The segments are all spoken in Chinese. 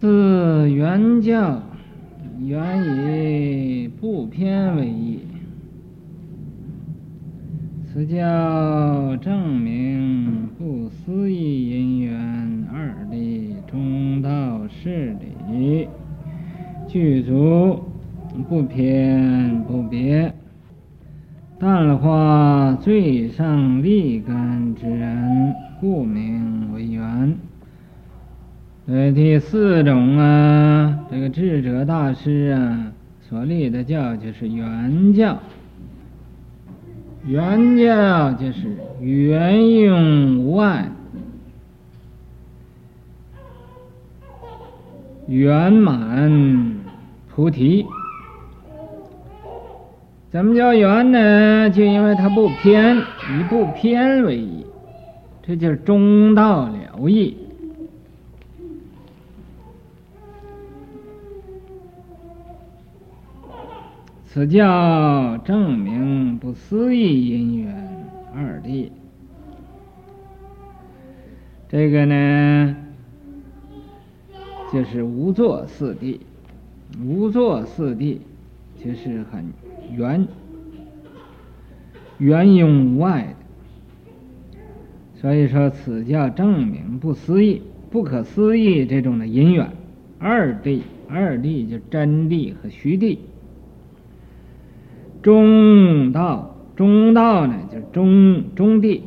自原教，原以不偏为义。此教证明不思议因缘二谛中道事理，具足不偏不别，但化最上立根之人，故名为缘。呃，第四种啊，这个智者大师啊所立的教就是圆教。圆教就是圆融无碍，圆满菩提。怎么叫圆呢？就因为它不偏，以不偏为义，这就是中道了义。此教证明不思议因缘二谛，这个呢，就是无作四谛，无作四谛就是很圆，圆用无碍的。所以说，此教证明不思议、不可思议这种的因缘二谛，二谛就真谛和虚谛。中道，中道呢，就是中中地，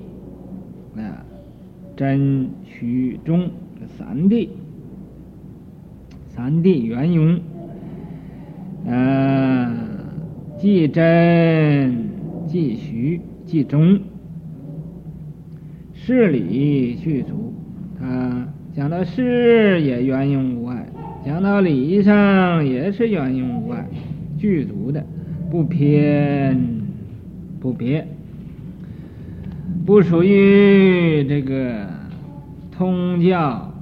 啊，真虚中这三地，三地圆融，啊，即真即虚即中，事理具足。他讲到事也圆融无碍，讲到理上也是圆融无碍，具足的。不偏不别，不属于这个通教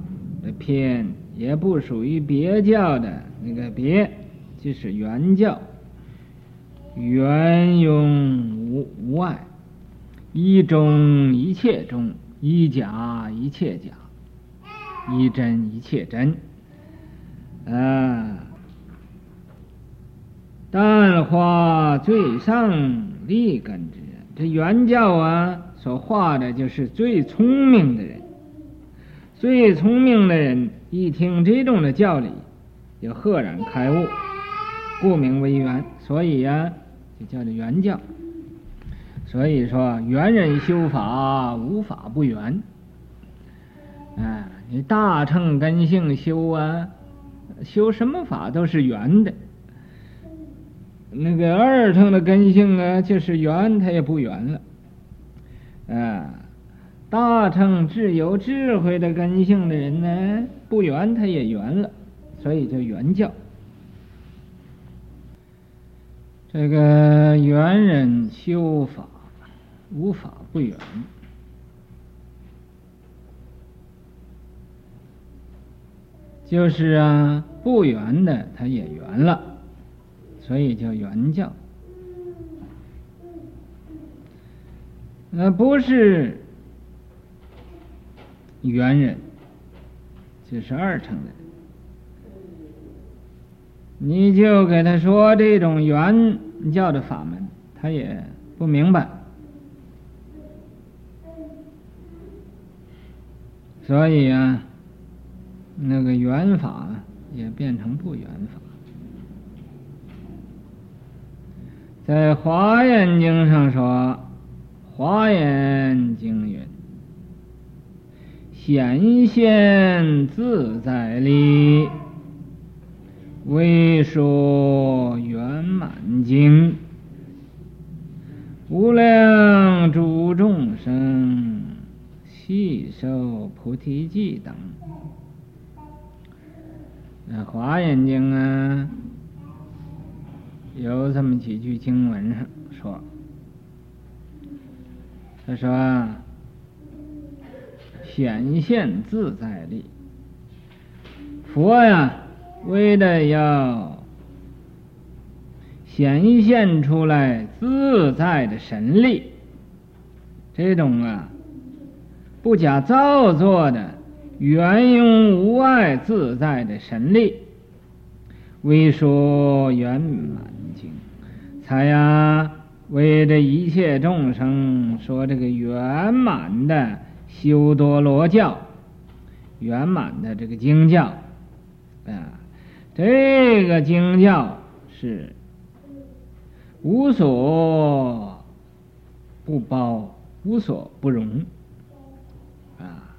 的偏，也不属于别教的那个别，就是圆教，圆融无无碍，一中一切中，一假一切假，一真一切真，啊。但化最上利根之人，这圆教啊，所化的就是最聪明的人。最聪明的人一听这种的教理，就赫然开悟，故名为圆。所以呀、就叫做圆教。所以说，圆人修法，无法不圆。啊，你大乘根性修啊，修什么法都是圆的。那个二乘的根性啊，就是圆，它也不圆了。啊，大乘智有智慧的根性的人呢，不圆它也圆了，所以叫圆教。这个圆人修法，无法不圆。就是啊，不圆的它也圆了。所以叫圆教，那不是圆人，就是二乘的人。你就给他说这种圆教的法门，他也不明白，所以啊，那个圆法也变成不圆法。在《华严经》上说，《华严经》云：“显现自在力，为说圆满经，无量诸众生悉受菩提记等。”那《华严经》啊。有这么几句经文上说，他说：“显现自在力，佛呀，为的要显现出来自在的神力，这种啊不假造作的圆融无碍自在的神力，为说圆满。经，才呀为这一切众生说这个圆满的修多罗教，圆满的这个经教啊，这个经教是无所不包，无所不容啊。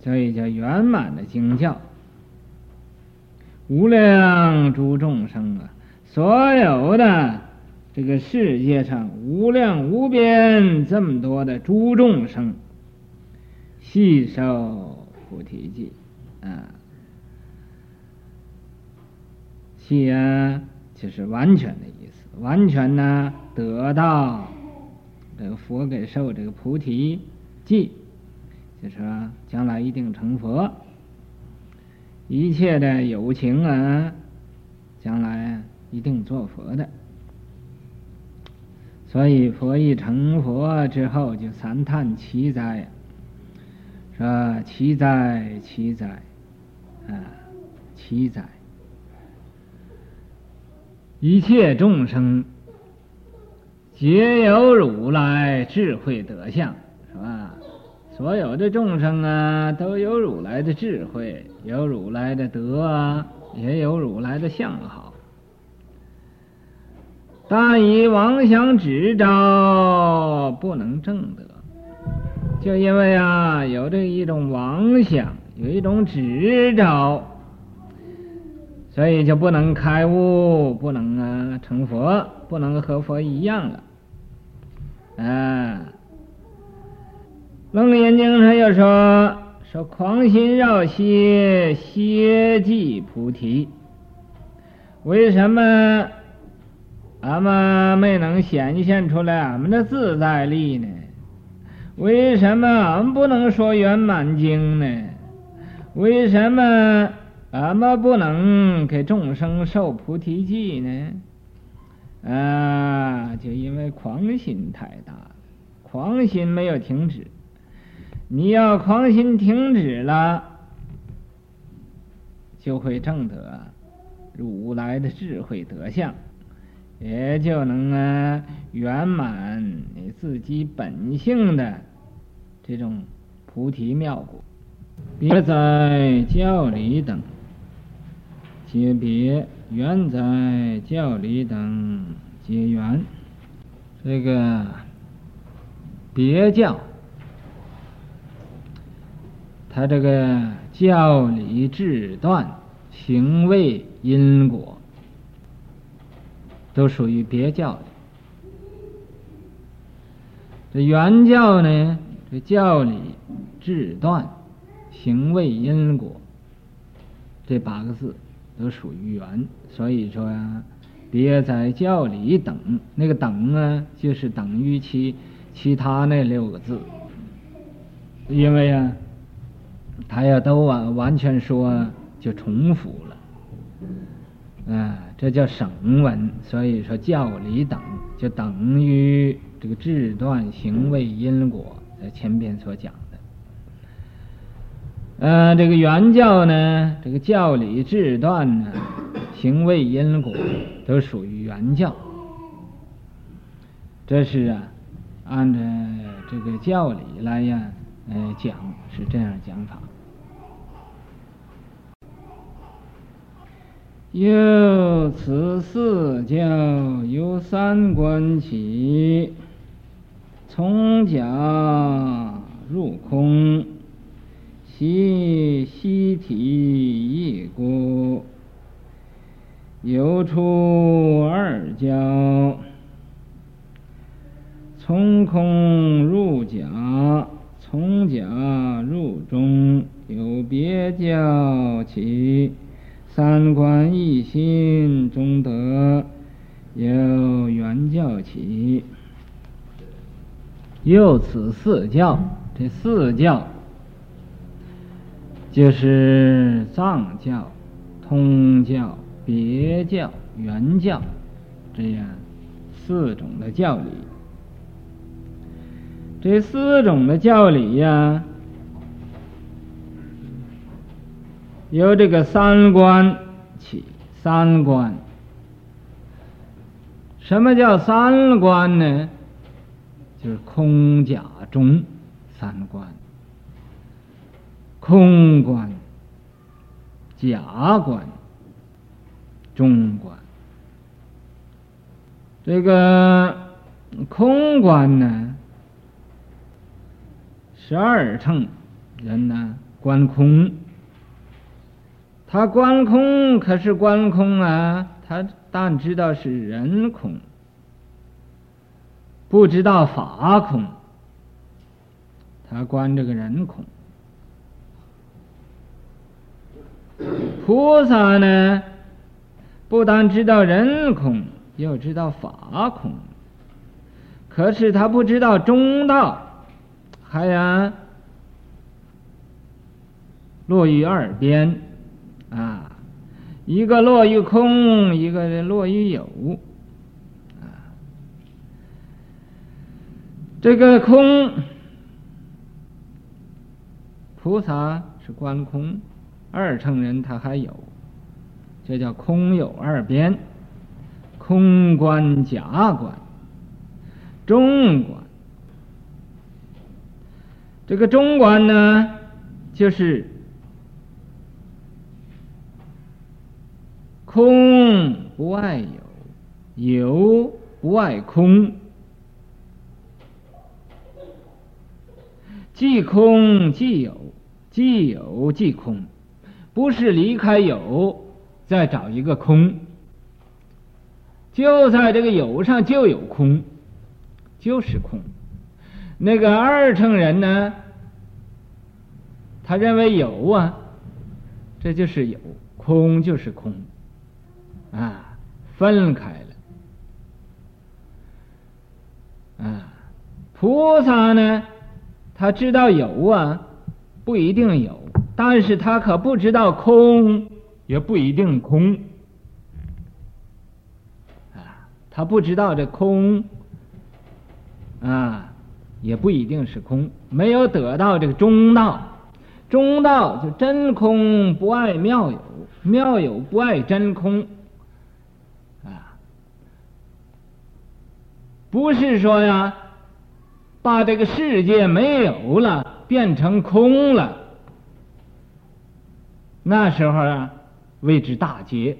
所以叫圆满的经教，无量诸众生啊，所有的这个世界上无量无边这么多的诸众生，悉受菩提记啊，悉啊就是完全的意思，完全呢得到这个佛给受这个菩提记。就是说，将来一定成佛，一切的有情啊，将来一定做佛的。所以佛一成佛之后，就三叹奇哉，是吧？奇哉，奇哉，啊，奇哉！一切众生皆有如来智慧德相，是吧？所有的众生啊，都有如来的智慧，有如来的德啊，也有如来的相好。但以妄想执着，不能证得。就因为啊，有这一种妄想，有一种执着，所以就不能开悟，不能啊成佛，不能和佛一样了。啊。楞严经上又说：“说狂心绕歇，歇即菩提。为什么俺们没能显现出来俺们的自在力呢？为什么俺们不能说圆满经呢？为什么俺们不能给众生受菩提记呢？啊，就因为狂心太大了，狂心没有停止。”你要狂心停止了，就会证得如来的智慧德相，也就能啊圆满你自己本性的这种菩提妙果。别在教理等，皆别；缘在教理等，皆缘。这个别教。他这个教理智断、行为因果，都属于别教的。这圆教呢，这教理智断、行为因果，这八个字都属于圆。所以说呀、别在教理等，那个等呢，就是等于其其他那六个字，因为啊。他要都完完全说，就重复了，啊，这叫省文。所以说教理等就等于这个智断行为因果，在前边所讲的。呃，这个原教呢，这个教理智断呢，行为因果都属于原教。这是啊，按照这个教理来呀。呃，讲是这样讲法。又此四教由三观起，从假入空，悉悉体一孤，由出二教，从空入假。从甲入中，有别教起；三观一心中得，有圆教起。又此四教，这四教就是藏教、通教、别教、圆教这样四种的教理。这四种的教理呀，由这个三观起。三观，什么叫三观呢？就是空假中三观，空观、假观、中观。这个空观呢，十二乘人呢观空。他观空可是观空啊，他但知道是人空，不知道法空。他观这个人空。菩萨呢，不但知道人空，又知道法空，可是他不知道中道，还呀落于二边。啊，一个落于空，一个落于有。啊，这个空，菩萨是观空，二乘人他还有，这叫空有二边，空观假观，中观。这个中观呢，就是。空不外有，有不外空，即空即有，即有即空，不是离开有再找一个空，就在这个有上就有空，就是空。那个二乘人呢，他认为有啊，这就是有，空就是空。啊，分开了。啊，菩萨呢，他知道有啊，不一定有，但是他可不知道空，也不一定空。啊，他不知道这空，啊，也不一定是空，没有得到这个中道。中道就真空不爱妙有，妙有不爱真空。啊不是说呀，把这个世界没有了，变成空了，那时候啊，谓之大劫。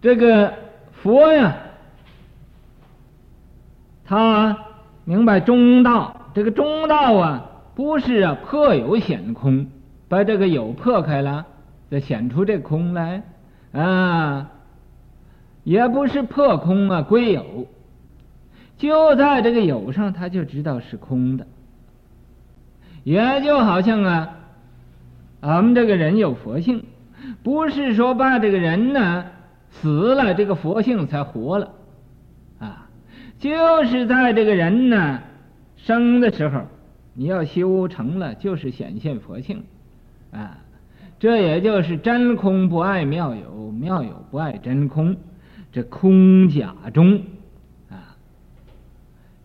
这个佛呀，他明白中道，这个中道啊，不是啊破有显空，把这个有破开了，再显出这空来。啊，也不是破空啊归有。就在这个有上，他就知道是空的，也就好像啊，俺们这个人有佛性，不是说把这个人呢死了，这个佛性才活了，就是在这个人呢生的时候，你要修成了，就是显现佛性，啊，这也就是真空不爱妙有，妙有不爱真空，这空假中。啊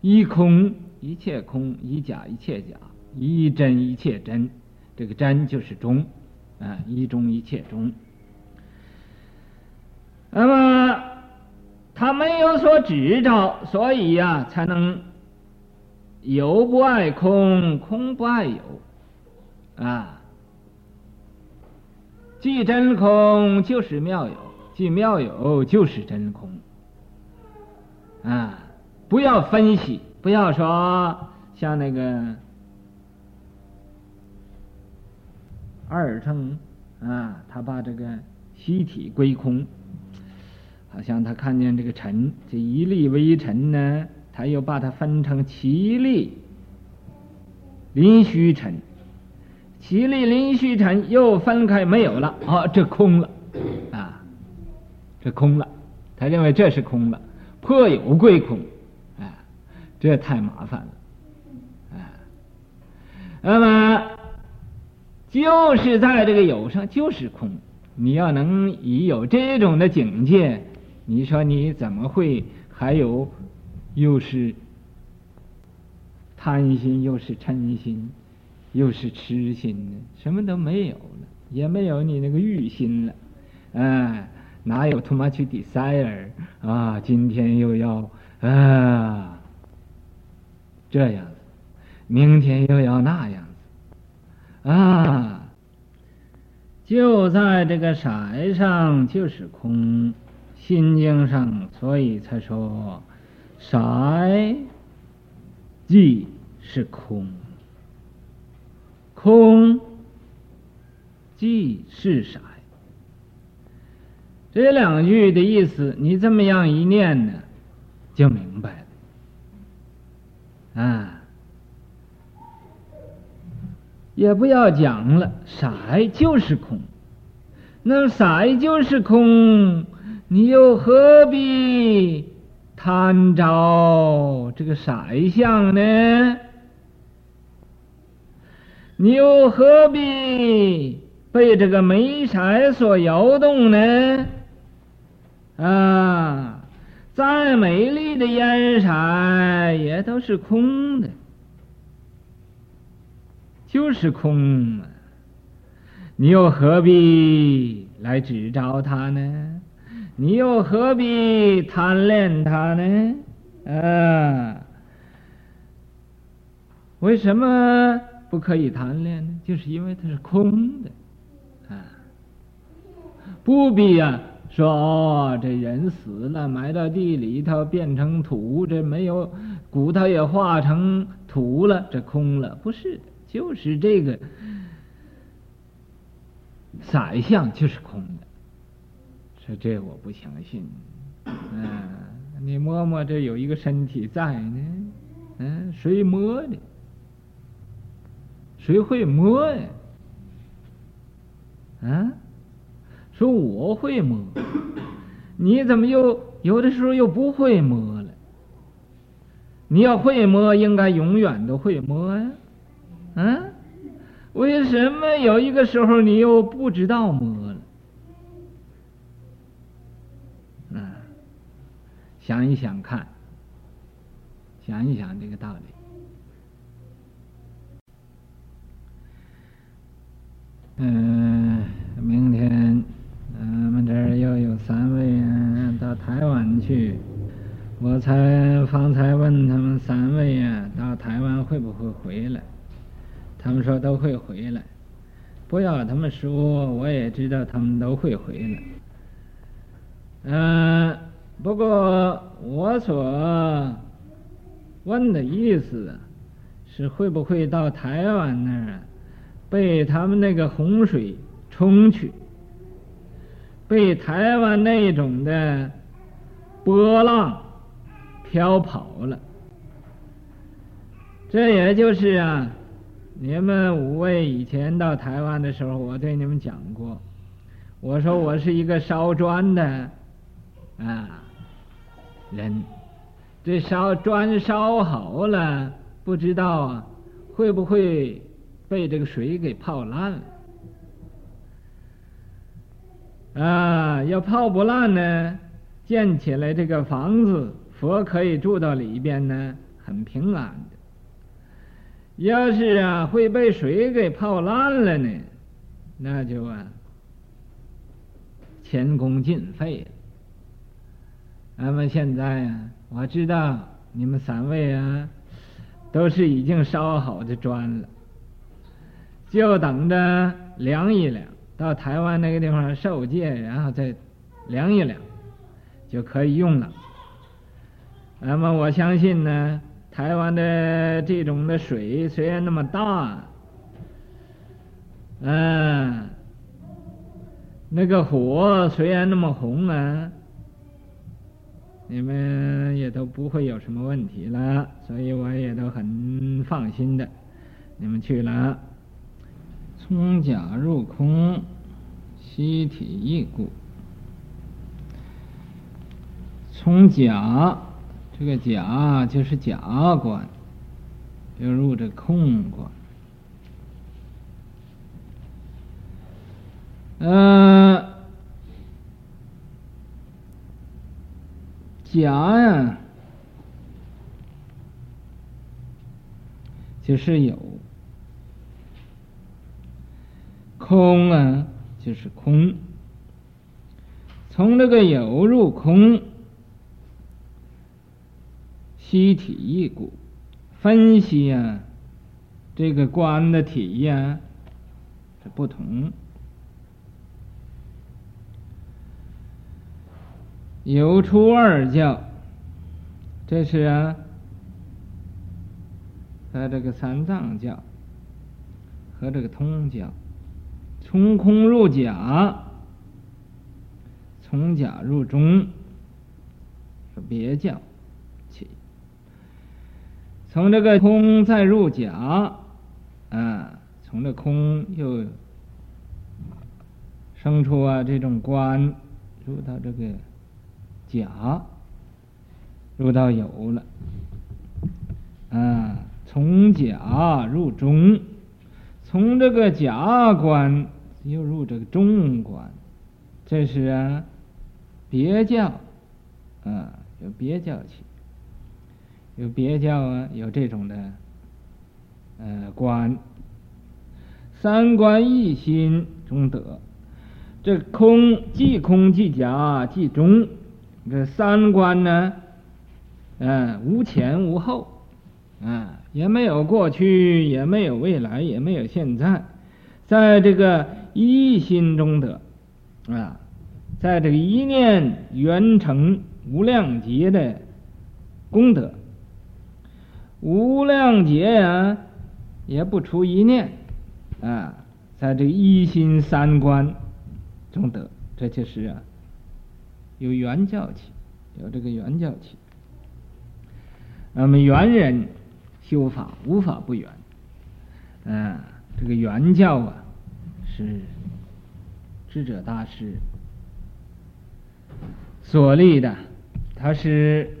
一空一切空，一假一切假，一真一切真，这个真就是中，啊，一中一切中。那么他没有所执着，所以呀、才能有不爱空，空不爱有，啊，即真空就是妙有，即妙有就是真空，啊。不要分析，不要说像那个二乘啊，他把这个虚体归空，好像他看见这个尘，这一粒微尘呢，他又把它分成七粒临虚尘，七粒临虚尘又分开没有了，哦，这空了。啊，这空了，他认为这是空了，破有归空。啊这太麻烦了，啊，那么就是在这个有上就是空，你要能已有这种的境界，你说你怎么会还有又是贪心又是嗔心，又是痴心呢，什么都没有了，也没有你那个欲心了，哎，哪有他妈去 desire 啊？今天又要啊这样子，明天又要那样子，啊，就在这个色上就是空，心经上，所以才说色即是空。空即是色，这两句的意思，你这么样一念呢，就明白了。啊，也不要讲了，色就是空。那色就是空，你又何必贪着这个色相呢？你又何必被这个美色所摇动呢？啊，再美丽的颜色也都是空的，就是空啊！你又何必来指着它呢？你又何必贪恋它呢？啊，为什么？不可以贪恋呢，就是因为它是空的，啊，不必啊说哦，这人死了埋到地里头变成土，这没有骨头也化成土了，这空了，不是的，就是这个色相就是空的，说这我不相信，嗯、你摸摸这有一个身体在呢，嗯、谁摸的？谁会摸呀？啊，说我会摸，你怎么又有的时候又不会摸了？你要会摸，应该永远都会摸呀。啊，为什么有一个时候你又不知道摸想一想看，想一想这个道理。嗯，明天咱们这儿又有三位人到台湾去。我才方才问他们三位呀，到台湾会不会回来？他们说都会回来。不要他们说，我也知道他们都会回来。嗯，不过我所问的意思是会不会到台湾那儿？被他们那个洪水冲去，被台湾那种的波浪漂跑了。这也就是啊，你们五位以前到台湾的时候，我对你们讲过，我说我是一个烧砖的啊人，这烧砖烧好了，不知道会不会。被这个水给泡烂了啊！要泡不烂呢，建起来这个房子，佛可以住到里边呢，很平安的。要是啊会被水给泡烂了呢，那就啊前功尽废了。那么现在啊，我知道你们三位啊，都是已经烧好的砖了。就等着量一量，到台湾那个地方受戒，然后再量一量，就可以用了。那么我相信呢，台湾的这种的水虽然那么大，嗯，那个火虽然那么红啊，你们也都不会有什么问题了，所以我也都很放心的，你们去了。从假入空，悉体异故。从假，这个假就是假观，就入这空观。嗯、假呀，就是有，空啊就是空，从这个有入空，悉体一股，分析啊，这个观的体呀、啊、是不同。有出二教，这是啊，和这个三藏教和这个通教，从空入假，从假入中，别教起。从这个空再入假，啊，从这空又生出啊这种观，入到这个。假入到有了，嗯，从假入中，从这个假观又入这个中观，这是啊，别教，啊，有别教起，有别教啊，有这种的，呃，观，三观一心中得，这空即空即假即中。这三观呢，嗯，无前无后，啊，也没有过去，也没有未来，也没有现在，在这个一心中得，啊，在这个一念圆成无量劫的功德，无量劫呀，也不出一念，啊，在这个一心三观中得，这就是啊。有原教起，有这个原教起。那么圆人修法无法不圆，嗯，这个原教啊，是智者大师所立的，它是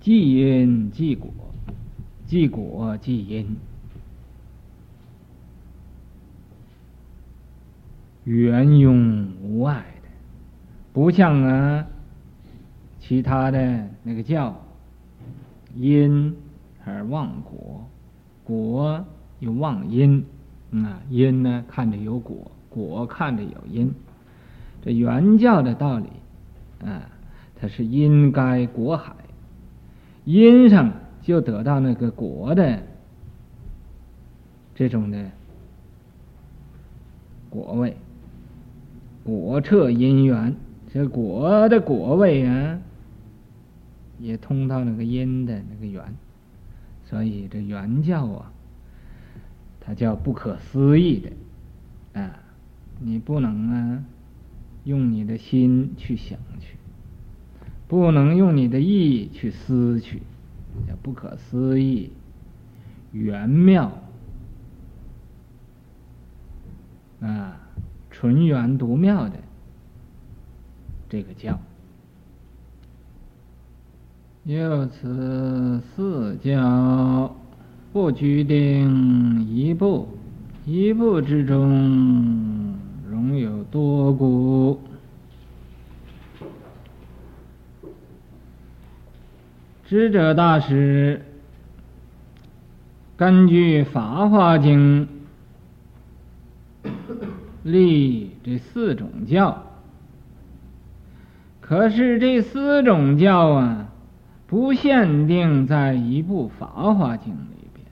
即因即果，即果即因。圆融无碍的，不像啊其他的那个教，因而忘果，果又忘因，啊因呢看着有果，果看着有因，这原教的道理啊，它是因该果海，因上就得到那个果的这种的果位。果彻因缘，这果的果位啊，也通到那个因的那个缘，所以这缘教啊，它叫不可思议的，啊，你不能啊，用你的心去想去，不能用你的意去思去，叫不可思议，圆妙，啊。纯圆独妙的这个教，由此四教不拘定一步，一步之中容有多故。智者大师根据《法华经》。立这四种教，可是这四种教啊，不限定在一部《法华经》里边，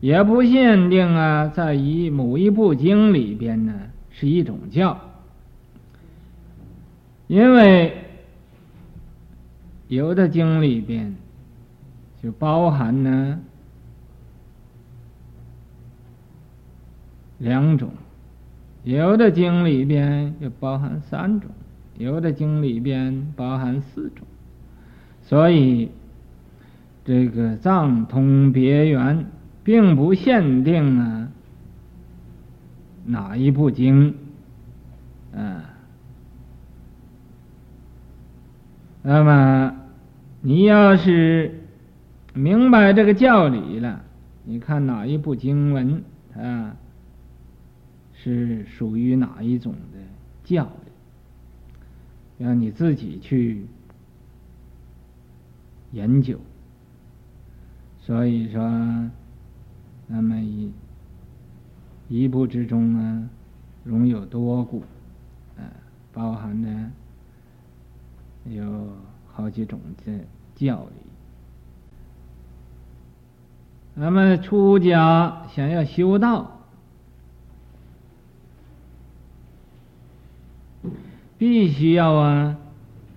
也不限定啊，在一某一部经里边呢是一种教，因为有的经里边就包含呢。两种，有的经里边又包含三种，有的经里边包含四种，所以这个藏通别圆并不限定啊哪一部经，啊，那么你要是明白这个教理了，你看哪一部经文啊？是属于哪一种的教的？让你自己去研究。所以说，那么一一部之中呢，容有多故，啊，包含着有好几种的教理。那么出家想要修道，必须要啊，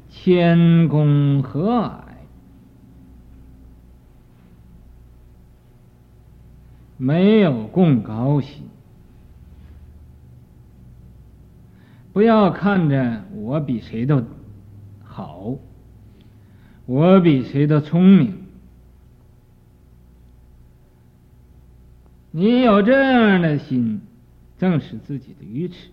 谦恭和蔼，没有贡高心，不要看着我比谁都好，我比谁都聪明。你有这样的心，正是自己的愚痴。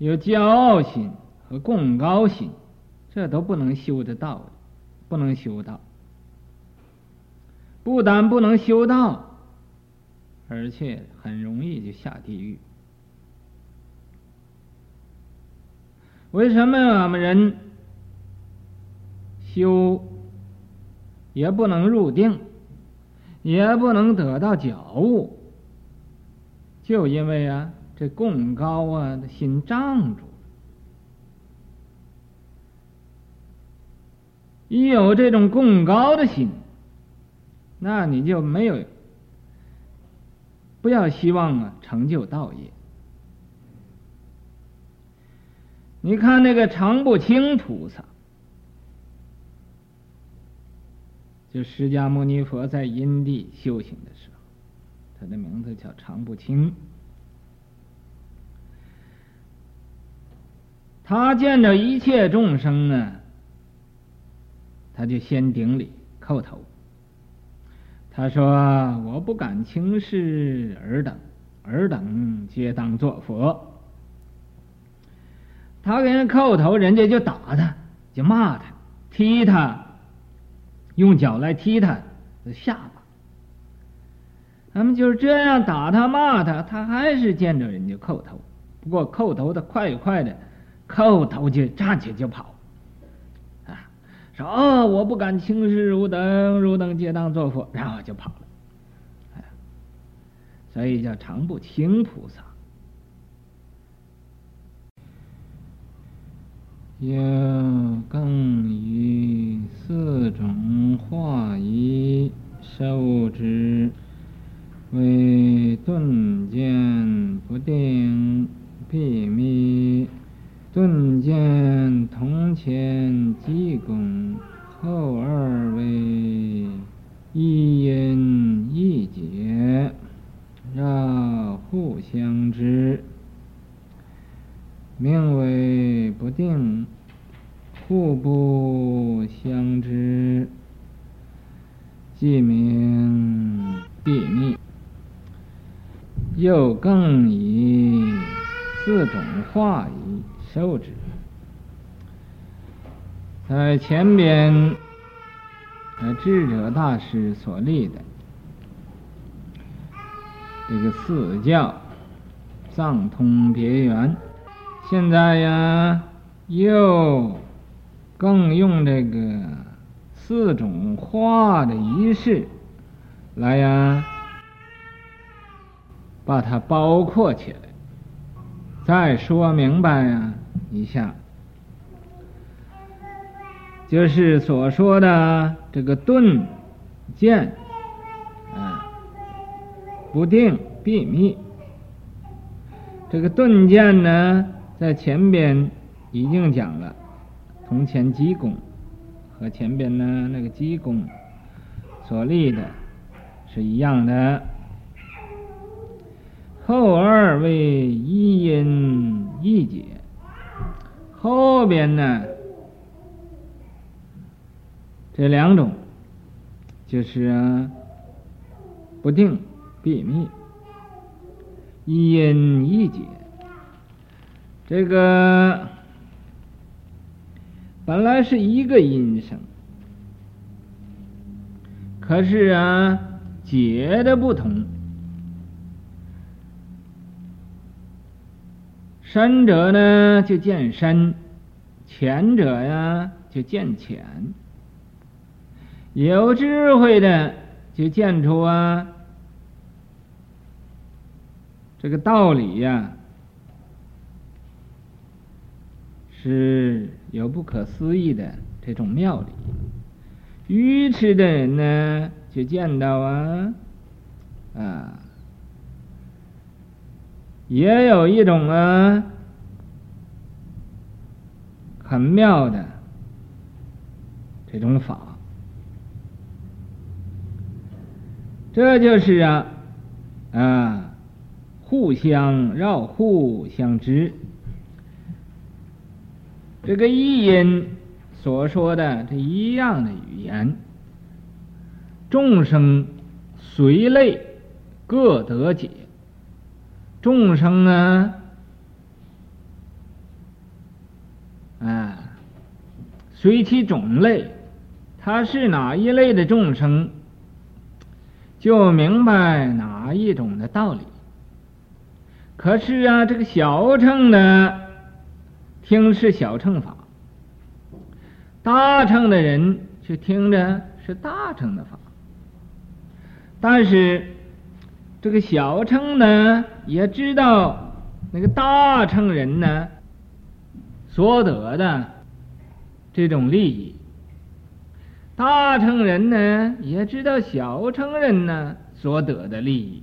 有骄傲心和贡高心，这都不能修得到，不能修道。不但不能修道，而且很容易就下地狱。为什么我们人？修也不能入定，也不能得到觉悟，就因为啊，这贡高啊的心障住了。一有这种贡高的心，那你就没有，不要希望啊成就道业。你看那个常不轻菩萨。就释迦牟尼佛在因地修行的时候，他的名字叫常不轻。他见着一切众生呢，他就先顶礼叩头。他说：“我不敢轻视尔等，尔等皆当作佛。”他给人叩头，人家就打他，就骂他，踢他。用脚来踢他的下巴，他们就是这样打他骂他，他还是见着人家叩头。不过叩头的快快的，叩头就站起就跑，啊，说哦，我不敢轻视汝等，汝等皆当作佛，然后就跑了。哎，所以叫常不轻菩萨。有更于四种化仪受之，为顿渐不定秘密，顿见铜钱积功，后二为一音一节，绕互相之。名为不定，互不相知，即名地密。又更以四种化受持，在前边，呃，智者大师所立的这个四教，藏通别圆。现在呀，又更用这个四种化的仪式来呀，把它包括起来。再说明白呀一下，就是所说的这个顿渐啊，不定秘密。这个顿渐呢？在前边已经讲了，铜钱积功和前边呢那个积功所立的是一样的。后二为一因一解，后边呢这两种就是啊不定秘密，一因一解。这个本来是一个音声，可是啊，解的不同，深者呢就见深，浅者呀就见浅。有智慧的就见出啊，这个道理呀是有不可思议的这种妙理。愚痴的人呢就见到啊啊，也有一种啊很妙的这种法。这就是啊，啊，互相绕，互相知。这个意音所说的这一样的语言，众生随类各得解。众生呢，啊，随其种类，他是哪一类的众生？就明白哪一种的道理。可是啊，这个小乘的听是小乘法，大乘的人却听着是大乘的法。但是这个小乘呢，也知道那个大乘人呢所得的这种利益。大乘人呢，也知道小乘人呢所得的利益，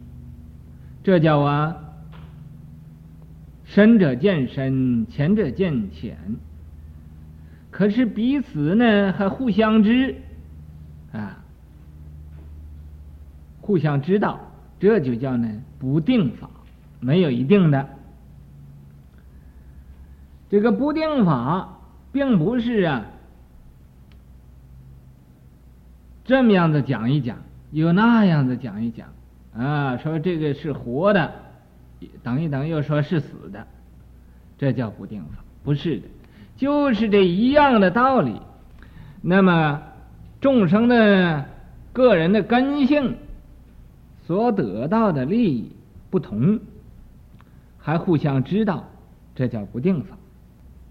这叫啊，深者见深，浅者见浅。可是彼此呢还互相知，啊，互相知道，这就叫呢不定法，没有一定的。这个不定法，并不是啊。这么样子讲一讲，又那样子讲一讲，啊，说这个是活的，等一等又说是死的，这叫不定法，不是的，就是这一样的道理。那么众生的个人的根性所得到的利益不同，还互相知道，这叫不定法，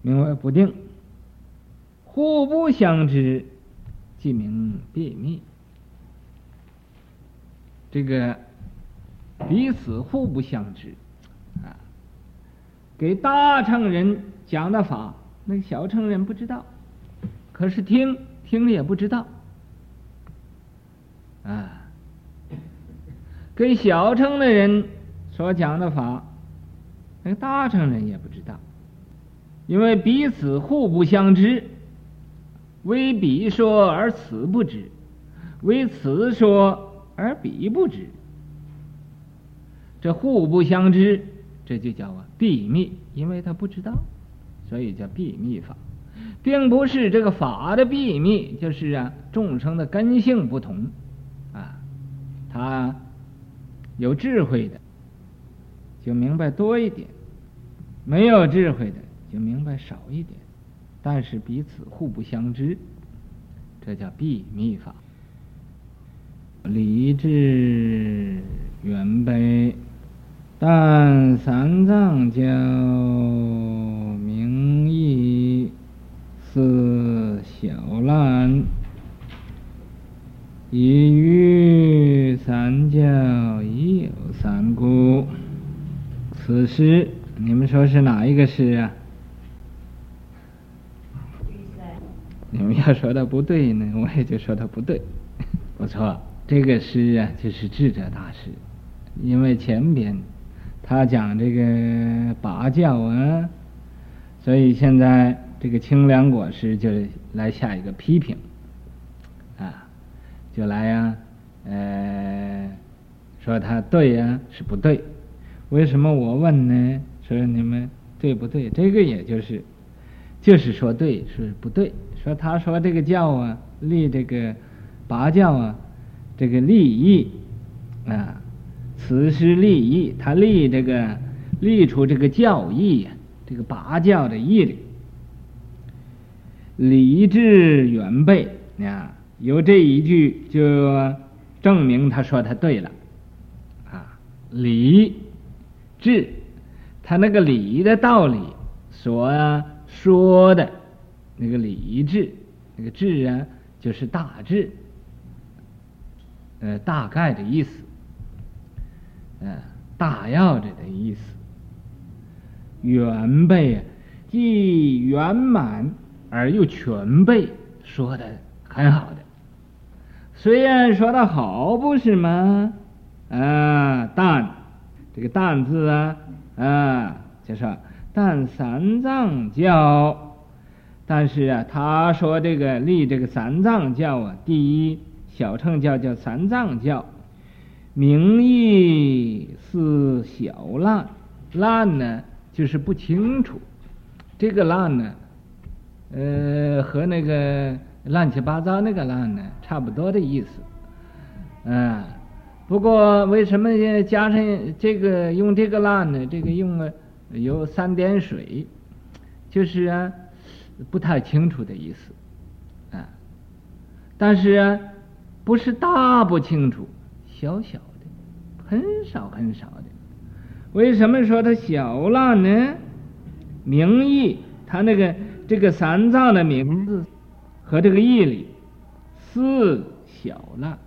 名为不定，互不相知。即名秘密，这个彼此互不相知啊。给大乘人讲的法，那个小乘人不知道，可是听听了也不知道啊。跟小乘的人所讲的法，那个大乘人也不知道，因为彼此互不相知。为彼说而此不知，为此说而彼不知，这互不相知，这就叫啊秘密，因为他不知道，所以叫秘密法，并不是这个法的秘密，就是啊众生的根性不同，啊，他有智慧的就明白多一点，没有智慧的就明白少一点。但是彼此互不相知，这叫秘密法。离智圆悲，但三藏教名义似小烂，一于三教已有三故。此诗你们说是哪一个诗啊？你们要说的不对呢，我也就说的不对。不错，这个诗啊，就是智者大师，因为前边他讲这个拔教啊，所以现在这个清凉果师就来下一个批评，啊，就来呀、啊，呃，说他对呀、啊，是不对？为什么我问呢？说你们对不对？这个也就是，就是说对是不对？说他说这个教啊，立这个八教啊，这个立义啊，此诗立义，他立这个立出这个教义呀，这个八教的义理，理智远备啊，有这一句就证明他说他对了啊，理智他那个理的道理所说的那个理智，那个智啊，就是大致，呃，大概的意思，呃，大要着的意思，圆备啊，既圆满而又全备，说的很好的。虽然说的好，不是吗？啊，但这个“但”字啊，啊，就是但三藏教，但是啊，他说这个立这个三藏教啊，第一小乘教叫三藏教，名义是小滥，滥呢就是不清楚，这个滥呢，呃，和那个乱七八糟那个滥呢差不多的意思，嗯。不过，为什么加上这个用这个滥呢？这个用了有三点水，就是啊，不太清楚的意思啊。但是啊，不是大不清楚，小小的，很少很少的。为什么说它小滥呢？名义，它那个这个三藏的名字和这个义理是小滥，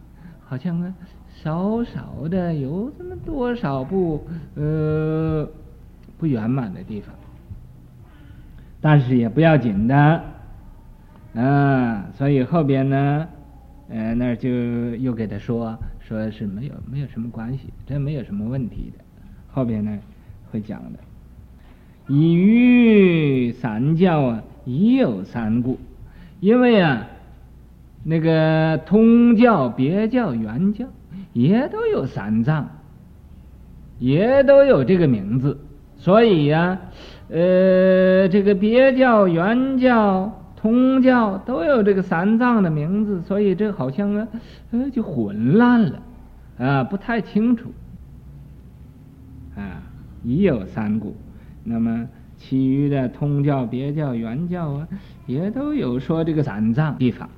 好像啊。少少的有这么多少不呃不圆满的地方，但是也不要紧的啊，所以后边呢，呃那就又给他说说是没有没有什么关系，这没有什么问题的，后边呢会讲的。以于三教啊，已有三故，因为啊那个通教、别教、圆教。也都有三藏，也都有这个名字，所以呀、呃，这个别教、圆教、通教都有这个三藏的名字，所以这好像啊，呃，就混乱了，啊，不太清楚，啊，已有三故，那么其余的通教、别教、圆教啊，也都有说这个三藏地方。